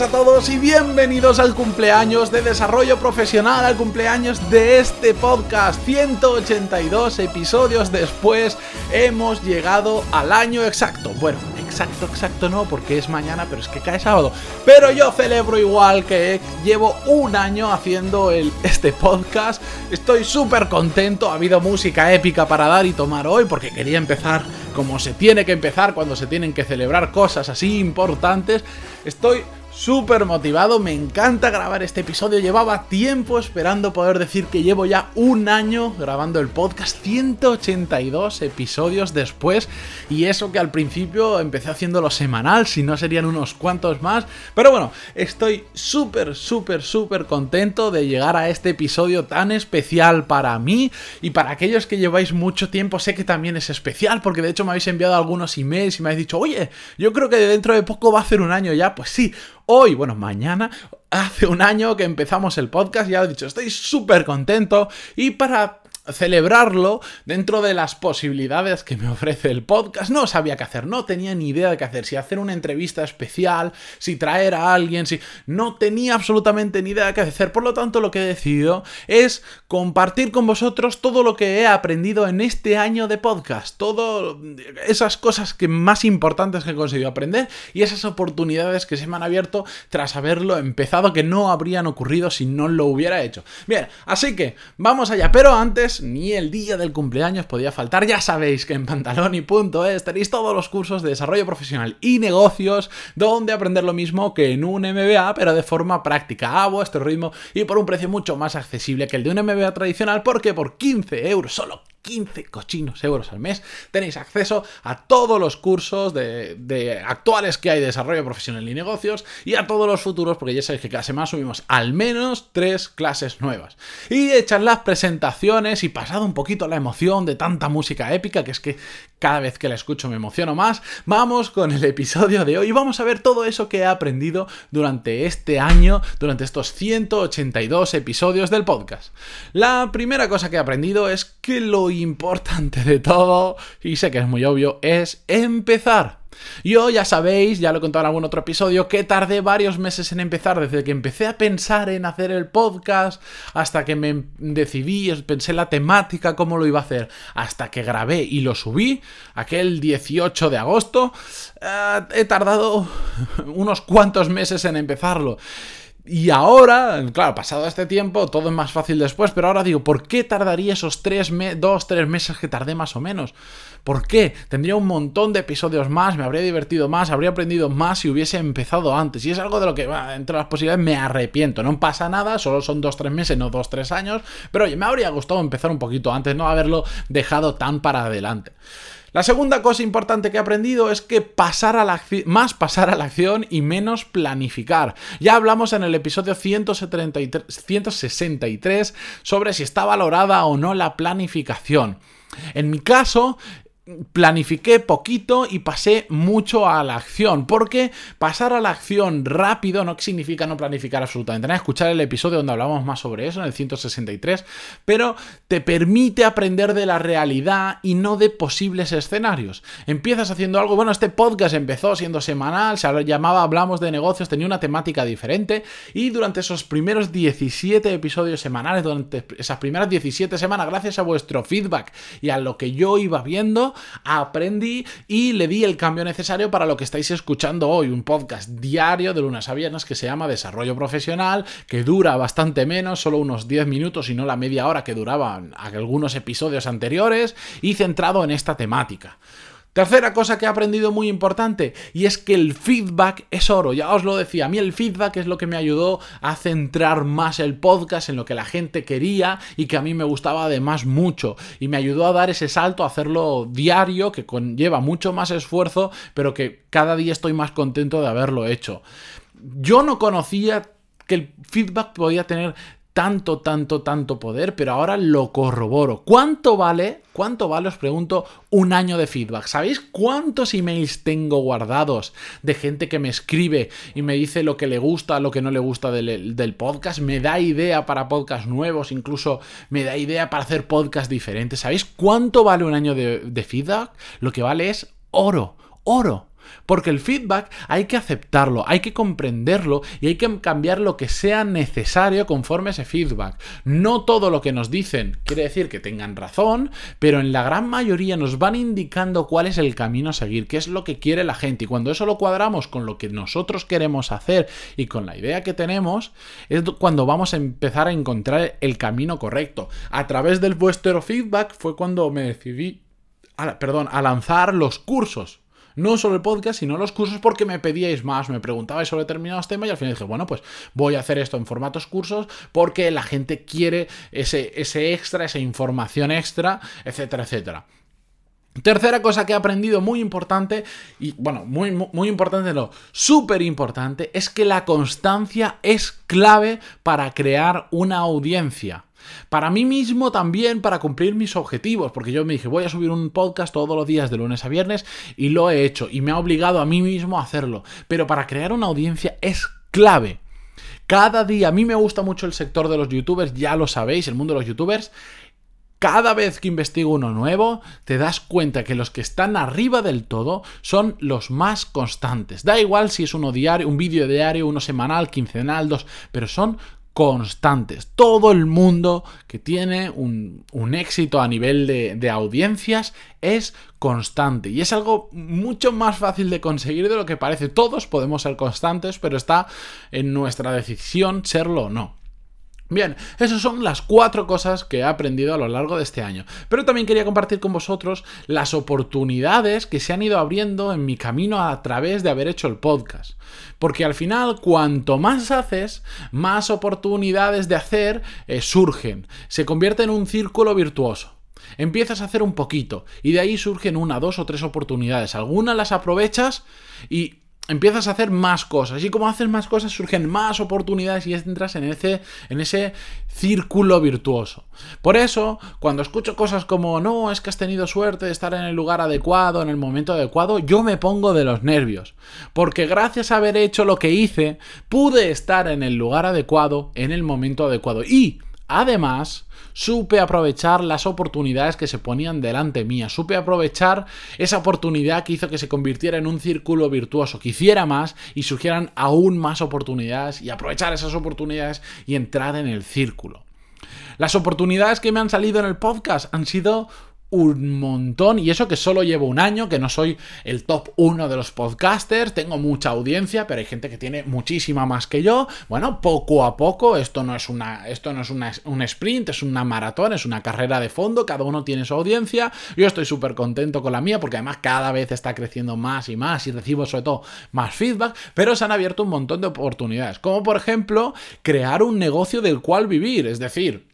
a todos y bienvenidos al cumpleaños de desarrollo profesional, al cumpleaños de este podcast. 182 episodios después hemos llegado al año exacto. Bueno, exacto, exacto no, porque es mañana, pero es que cae sábado. Pero yo celebro igual que llevo un año haciendo el, este podcast. Estoy súper contento, ha habido música épica para dar y tomar hoy, porque quería empezar como se tiene que empezar cuando se tienen que celebrar cosas así importantes. Estoy súper motivado, me encanta grabar este episodio, llevaba tiempo esperando poder decir que llevo ya un año grabando el podcast, 182 episodios después, y eso que al principio empecé haciéndolo semanal, si no serían unos cuantos más, pero bueno, estoy súper, súper, súper contento de llegar a este episodio tan especial para mí y para aquellos que lleváis mucho tiempo, sé que también es especial, porque de hecho me habéis enviado algunos emails y me habéis dicho, oye, yo creo que dentro de poco va a ser un año ya, pues sí, hoy, bueno, mañana, hace un año que empezamos el podcast, ya he dicho, estoy súper contento. Y para celebrarlo dentro de las posibilidades que me ofrece el podcast. No sabía qué hacer, no tenía ni idea de qué hacer, si hacer una entrevista especial, si traer a alguien, si no tenía absolutamente ni idea de qué hacer. Por lo tanto, lo que he decidido es compartir con vosotros todo lo que he aprendido en este año de podcast, todas esas cosas que más importantes que he conseguido aprender y esas oportunidades que se me han abierto tras haberlo empezado que no habrían ocurrido si no lo hubiera hecho. Bien, así que vamos allá, pero antes ni el día del cumpleaños podía faltar. Ya sabéis que en pantaloni.es tenéis todos los cursos de desarrollo profesional y negocios, donde aprender lo mismo que en un MBA, pero de forma práctica, a vuestro ritmo y por un precio mucho más accesible que el de un MBA tradicional, porque por 15 euros, solo 15 cochinos euros al mes, tenéis acceso a todos los cursos de, actuales que hay de desarrollo profesional y negocios y a todos los futuros, porque ya sabéis que cada semana subimos al menos tres clases nuevas. Y echar las presentaciones y pasado un poquito la emoción de tanta música épica, que es que cada vez que la escucho me emociono más, vamos con el episodio de hoy vamos a ver todo eso que he aprendido durante este año, durante estos 182 episodios del podcast. La primera cosa que he aprendido es que lo importante de todo, y sé que es muy obvio, es empezar. Yo ya sabéis, ya lo he contado en algún otro episodio, que tardé varios meses en empezar, desde que empecé a pensar en hacer el podcast, hasta que me decidí, pensé la temática, cómo lo iba a hacer, hasta que grabé y lo subí, aquel 18 de agosto, eh, he tardado unos cuantos meses en empezarlo. Y ahora, claro, pasado este tiempo, todo es más fácil después, pero ahora digo, ¿por qué tardaría esos tres dos, tres meses que tardé más o menos? ¿Por qué? Tendría un montón de episodios más, me habría divertido más, habría aprendido más si hubiese empezado antes. Y es algo de lo que, entre las posibilidades, me arrepiento. No pasa nada, solo son dos, tres meses, no dos, tres años. Pero oye, me habría gustado empezar un poquito antes, no haberlo dejado tan para adelante. La segunda cosa importante que he aprendido es que pasar a la más pasar a la acción y menos planificar. Ya hablamos en el episodio 163 sobre si está valorada o no la planificación. En mi caso, planifiqué poquito y pasé mucho a la acción, porque pasar a la acción rápido no significa no planificar absolutamente nada. Escuchar el episodio donde hablamos más sobre eso, en el 163, pero te permite aprender de la realidad y no de posibles escenarios. Empiezas haciendo algo, bueno, este podcast empezó siendo semanal, se llamaba Hablamos de negocios, tenía una temática diferente y durante esos primeros 17 episodios semanales, durante esas primeras 17 semanas, gracias a vuestro feedback y a lo que yo iba viendo, aprendí y le di el cambio necesario para lo que estáis escuchando hoy, un podcast diario de lunes a viernes que se llama Desarrollo Profesional, que dura bastante menos, solo unos 10 minutos y no la media hora que duraban algunos episodios anteriores, y centrado en esta temática. Tercera cosa que he aprendido muy importante y es que el feedback es oro, ya os lo decía, a mí el feedback es lo que me ayudó a centrar más el podcast en lo que la gente quería y que a mí me gustaba además mucho y me ayudó a dar ese salto a hacerlo diario que conlleva mucho más esfuerzo pero que cada día estoy más contento de haberlo hecho. Yo no conocía que el feedback podía tener tanto, tanto, tanto poder, pero ahora lo corroboro. ¿Cuánto vale, cuánto vale, os pregunto, un año de feedback? ¿Sabéis cuántos emails tengo guardados de gente que me escribe y me dice lo que le gusta, lo que no le gusta del, podcast? Me da idea para podcasts nuevos, incluso me da idea para hacer podcasts diferentes. ¿Sabéis cuánto vale un año de, de feedback? Lo que vale es oro, oro. Porque el feedback hay que aceptarlo, hay que comprenderlo y hay que cambiar lo que sea necesario conforme ese feedback. No todo lo que nos dicen quiere decir que tengan razón, pero en la gran mayoría nos van indicando cuál es el camino a seguir, qué es lo que quiere la gente. Y cuando eso lo cuadramos con lo que nosotros queremos hacer y con la idea que tenemos, es cuando vamos a empezar a encontrar el camino correcto. A través del vuestro feedback fue cuando me decidí, perdón, a lanzar los cursos no solo el podcast, sino los cursos porque me pedíais más, me preguntabais sobre determinados temas y al final dije, bueno, pues voy a hacer esto en formatos cursos porque la gente quiere ese, ese extra, esa información extra, etcétera, etcétera. Tercera cosa que he aprendido muy importante, y bueno, muy, muy importante, no, súper importante, es que la constancia es clave para crear una audiencia. Para mí mismo también, para cumplir mis objetivos, porque yo me dije, voy a subir un podcast todos los días de lunes a viernes y lo he hecho y me ha obligado a mí mismo a hacerlo. Pero para crear una audiencia es clave. Cada día, a mí me gusta mucho el sector de los youtubers, ya lo sabéis, el mundo de los youtubers. Cada vez que investigo uno nuevo, te das cuenta que los que están arriba del todo son los más constantes. Da igual si es uno diario, un vídeo diario, uno semanal, quincenal, dos, pero son constantes. Todo el mundo que tiene un, éxito a nivel de, de, audiencias es constante. Y es algo mucho más fácil de conseguir de lo que parece. Todos podemos ser constantes, pero está en nuestra decisión serlo o no. Bien, esas son las cuatro cosas que he aprendido a lo largo de este año. Pero también quería compartir con vosotros las oportunidades que se han ido abriendo en mi camino a través de haber hecho el podcast. Porque al final, cuanto más haces, más oportunidades de hacer eh, surgen. Se convierte en un círculo virtuoso. Empiezas a hacer un poquito y de ahí surgen una, dos o tres oportunidades. Algunas las aprovechas y empiezas a hacer más cosas. Y como haces más cosas, surgen más oportunidades y entras en ese, en ese círculo virtuoso. Por eso, cuando escucho cosas como, no, es que has tenido suerte de estar en el lugar adecuado, en el momento adecuado, yo me pongo de los nervios. Porque gracias a haber hecho lo que hice, pude estar en el lugar adecuado, en el momento adecuado. Y, además, supe aprovechar las oportunidades que se ponían delante mía, supe aprovechar esa oportunidad que hizo que se convirtiera en un círculo virtuoso, que hiciera más y surgieran aún más oportunidades y aprovechar esas oportunidades y entrar en el círculo. Las oportunidades que me han salido en el podcast han sido un montón. Y eso que solo llevo un año, que no soy el top uno de los podcasters, tengo mucha audiencia, pero hay gente que tiene muchísima más que yo. Bueno, poco a poco, esto no es una, esto no es una, un sprint, es una maratón, es una carrera de fondo, cada uno tiene su audiencia. Yo estoy súper contento con la mía, porque además cada vez está creciendo más y más y recibo sobre todo más feedback, pero se han abierto un montón de oportunidades, como por ejemplo crear un negocio del cual vivir, es decir,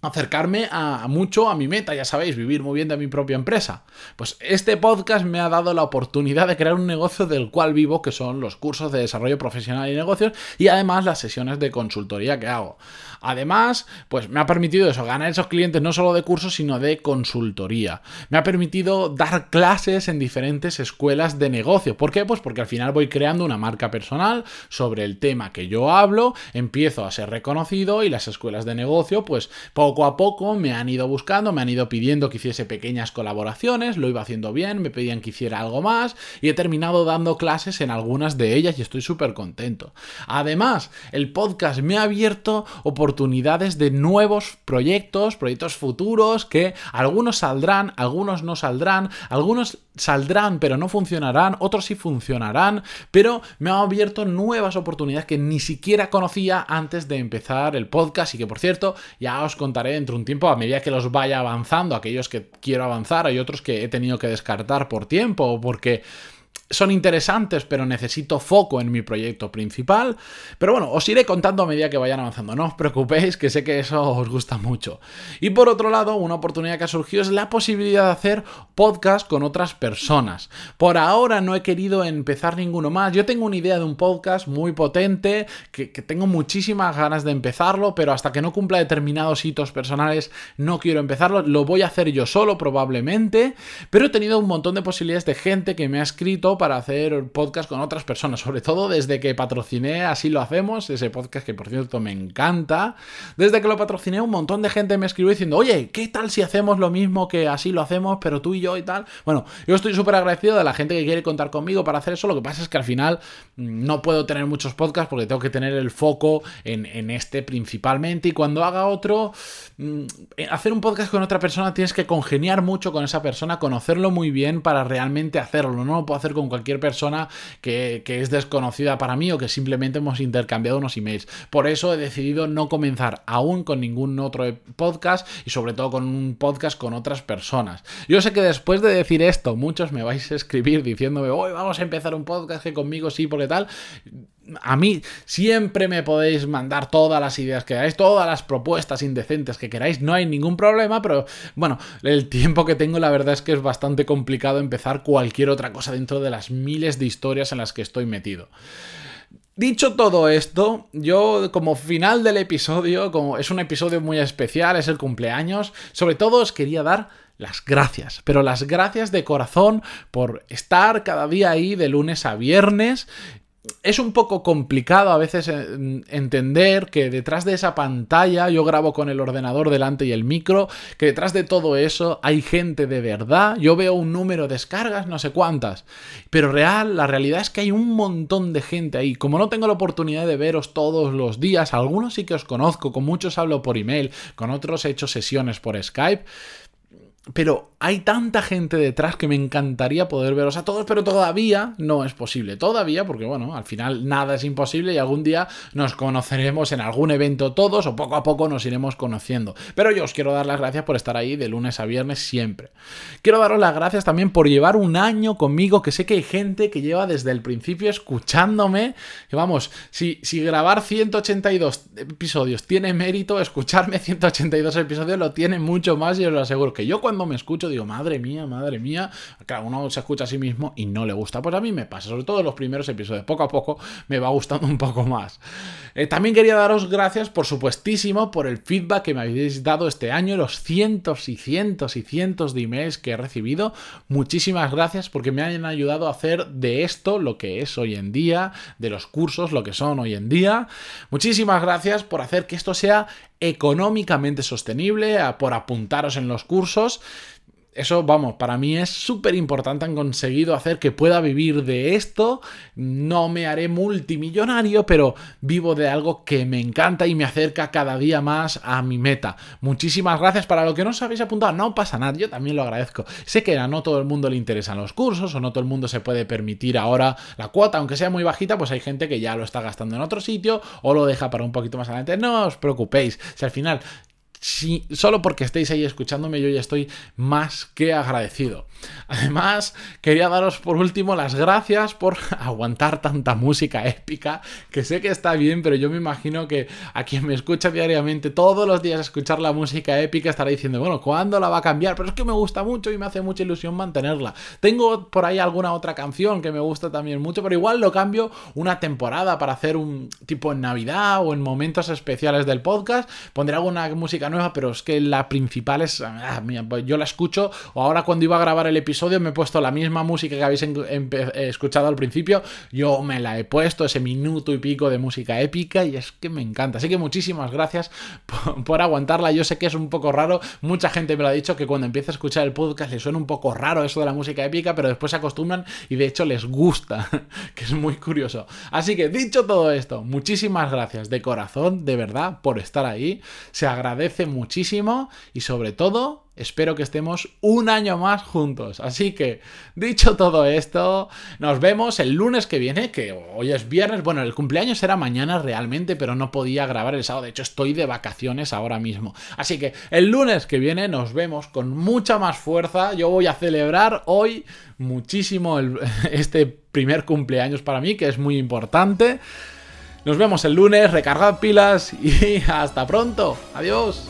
acercarme a, mucho a mi meta, ya sabéis, vivir muy bien de mi propia empresa. Pues este podcast me ha dado la oportunidad de crear un negocio del cual vivo, que son los cursos de desarrollo profesional y negocios, y además las sesiones de consultoría que hago. Además, pues me ha permitido eso, ganar esos clientes no solo de cursos, sino de consultoría. Me ha permitido dar clases en diferentes escuelas de negocio. ¿Por qué? Pues porque al final voy creando una marca personal sobre el tema que yo hablo, empiezo a ser reconocido y las escuelas de negocio, pues poco a poco me han ido buscando, me han ido pidiendo que hiciese pequeñas colaboraciones, lo iba haciendo bien, me pedían que hiciera algo más y he terminado dando clases en algunas de ellas y estoy súper contento. Además, el podcast me ha abierto oportunidades de nuevos proyectos, proyectos futuros que algunos saldrán, algunos no saldrán, algunos saldrán pero no funcionarán, otros sí funcionarán, pero me ha abierto nuevas oportunidades que ni siquiera conocía antes de empezar el podcast y que por cierto ya os contaré dentro de un tiempo a medida que los vaya avanzando, aquellos que quiero avanzar, hay otros que he tenido que descartar por tiempo o porque son interesantes, pero necesito foco en mi proyecto principal. Pero bueno, os iré contando a medida que vayan avanzando. No os preocupéis, que sé que eso os gusta mucho. Y por otro lado, una oportunidad que ha surgido es la posibilidad de hacer podcast con otras personas. Por ahora no he querido empezar ninguno más. Yo tengo una idea de un podcast muy potente, que, que tengo muchísimas ganas de empezarlo, pero hasta que no cumpla determinados hitos personales no quiero empezarlo. Lo voy a hacer yo solo probablemente, pero he tenido un montón de posibilidades de gente que me ha escrito para hacer podcast con otras personas, sobre todo desde que patrociné Así lo hacemos, ese podcast que por cierto me encanta. Desde que lo patrociné un montón de gente me escribió diciendo, oye, ¿qué tal si hacemos lo mismo que así lo hacemos, pero tú y yo y tal? Bueno, yo estoy súper agradecido de la gente que quiere contar conmigo para hacer eso, lo que pasa es que al final mm, no puedo tener muchos podcasts porque tengo que tener el foco en, en este principalmente y cuando haga otro, mm, hacer un podcast con otra persona tienes que congeniar mucho con esa persona, conocerlo muy bien para realmente hacerlo, no lo puedo hacer con cualquier persona que, que es desconocida para mí o que simplemente hemos intercambiado unos emails. Por eso he decidido no comenzar aún con ningún otro podcast y sobre todo con un podcast con otras personas. Yo sé que después de decir esto, muchos me vais a escribir diciéndome, hoy vamos a empezar un podcast que conmigo sí, porque tal a mí siempre me podéis mandar todas las ideas que queráis, todas las propuestas indecentes que queráis, no hay ningún problema, pero bueno, el tiempo que tengo la verdad es que es bastante complicado empezar cualquier otra cosa dentro de las miles de historias en las que estoy metido. Dicho todo esto, yo como final del episodio, como es un episodio muy especial, es el cumpleaños, sobre todo os quería dar las gracias, pero las gracias de corazón por estar cada día ahí de lunes a viernes es un poco complicado a veces eh, entender que detrás de esa pantalla yo grabo con el ordenador delante y el micro, que detrás de todo eso hay gente de verdad, yo veo un número de descargas, no sé cuántas, pero real, la realidad es que hay un montón de gente ahí. Como no tengo la oportunidad de veros todos los días, algunos sí que os conozco, con muchos hablo por email, con otros he hecho sesiones por Skype, pero hay tanta gente detrás que me encantaría poder veros a todos, pero todavía no es posible. Todavía, porque bueno, al final nada es imposible y algún día nos conoceremos en algún evento todos o poco a poco nos iremos conociendo. Pero yo os quiero dar las gracias por estar ahí de lunes a viernes siempre. Quiero daros las gracias también por llevar un año conmigo, que sé que hay gente que lleva desde el principio escuchándome. Que vamos, si, si grabar 182 episodios tiene mérito, escucharme 182 episodios lo tiene mucho más y os lo aseguro que yo cuando me escucho digo, madre mía, madre mía. Claro, uno se escucha a sí mismo y no le gusta. Pues a mí me pasa, sobre todo en los primeros episodios. Poco a poco me va gustando un poco más. Eh, también quería daros gracias, por supuestísimo, por el feedback que me habéis dado este año, los cientos y cientos y cientos de emails que he recibido. Muchísimas gracias porque me han ayudado a hacer de esto lo que es hoy en día, de los cursos lo que son hoy en día. Muchísimas gracias por hacer que esto sea económicamente sostenible, por apuntaros en los cursos. Eso, vamos, para mí es súper importante. Han conseguido hacer que pueda vivir de esto. No me haré multimillonario, pero vivo de algo que me encanta y me acerca cada día más a mi meta. Muchísimas gracias. Para lo que no os habéis apuntado, no pasa nada. Yo también lo agradezco. Sé que a no todo el mundo le interesan los cursos o no todo el mundo se puede permitir ahora la cuota, aunque sea muy bajita, pues hay gente que ya lo está gastando en otro sitio o lo deja para un poquito más adelante. No os preocupéis. Si al final solo porque estéis ahí escuchándome, yo ya estoy más que agradecido. Además, quería daros por último las gracias por aguantar tanta música épica, que sé que está bien, pero yo me imagino que a quien me escucha diariamente, todos los días escuchar la música épica, estará diciendo, bueno, ¿cuándo la va a cambiar? Pero es que me gusta mucho y me hace mucha ilusión mantenerla. Tengo por ahí alguna otra canción que me gusta también mucho, pero igual lo cambio una temporada para hacer un tipo en Navidad o en momentos especiales del podcast. Pondré alguna música nueva, pero es que la principal es. Ah, pues yo la escucho. O ahora cuando iba a grabar el episodio me he puesto la misma música que habéis escuchado al principio. Yo me la he puesto, ese minuto y pico de música épica, y es que me encanta. Así que muchísimas gracias por, aguantarla. Yo sé que es un poco raro. Mucha gente me lo ha dicho que cuando empieza a escuchar el podcast le suena un poco raro eso de la música épica, pero después se acostumbran y de hecho les gusta, que es muy curioso. Así que dicho todo esto, muchísimas gracias de corazón, de verdad, por estar ahí. Se agradece muchísimo y sobre todo espero que estemos un año más juntos. Así que, dicho todo esto, nos vemos el lunes que viene, que hoy es viernes. Bueno, el cumpleaños era mañana realmente, pero no podía grabar el sábado. De hecho, estoy de vacaciones ahora mismo. Así que el lunes que viene nos vemos con mucha más fuerza. Yo voy a celebrar hoy muchísimo este primer cumpleaños para mí, que es muy importante. Nos vemos el lunes, recargad pilas y hasta pronto. Adiós.